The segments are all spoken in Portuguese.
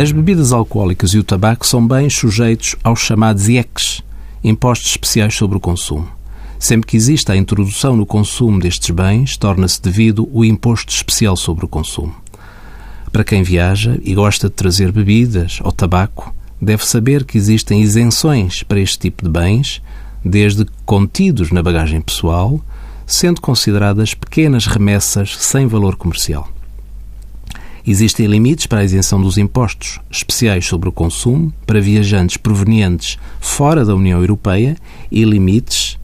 As bebidas alcoólicas e o tabaco são bens sujeitos aos chamados IECs, Impostos Especiais sobre o Consumo. Sempre que exista a introdução no consumo destes bens, torna-se devido o Imposto Especial sobre o Consumo. Para quem viaja e gosta de trazer bebidas ou tabaco, deve saber que existem isenções para este tipo de bens, desde contidos na bagagem pessoal, sendo consideradas pequenas remessas sem valor comercial. Existem limites para a isenção dos impostos especiais sobre o consumo para viajantes provenientes fora da União Europeia e limites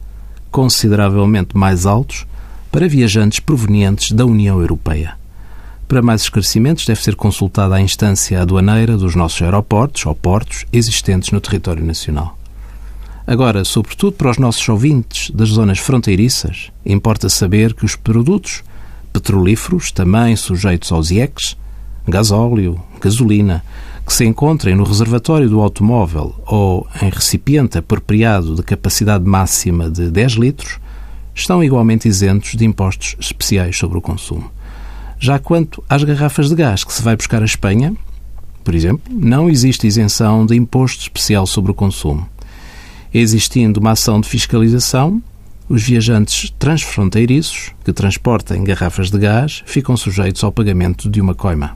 consideravelmente mais altos para viajantes provenientes da União Europeia. Para mais esclarecimentos, deve ser consultada a instância aduaneira dos nossos aeroportos ou portos existentes no território nacional. Agora, sobretudo para os nossos ouvintes das zonas fronteiriças, importa saber que os produtos petrolíferos, também sujeitos aos IECs, gasóleo, gasolina, que se encontrem no reservatório do automóvel ou em recipiente apropriado de capacidade máxima de 10 litros, estão igualmente isentos de impostos especiais sobre o consumo. Já quanto às garrafas de gás que se vai buscar à Espanha, por exemplo, não existe isenção de imposto especial sobre o consumo. Existindo uma ação de fiscalização, os viajantes transfronteiriços que transportem garrafas de gás ficam sujeitos ao pagamento de uma coima.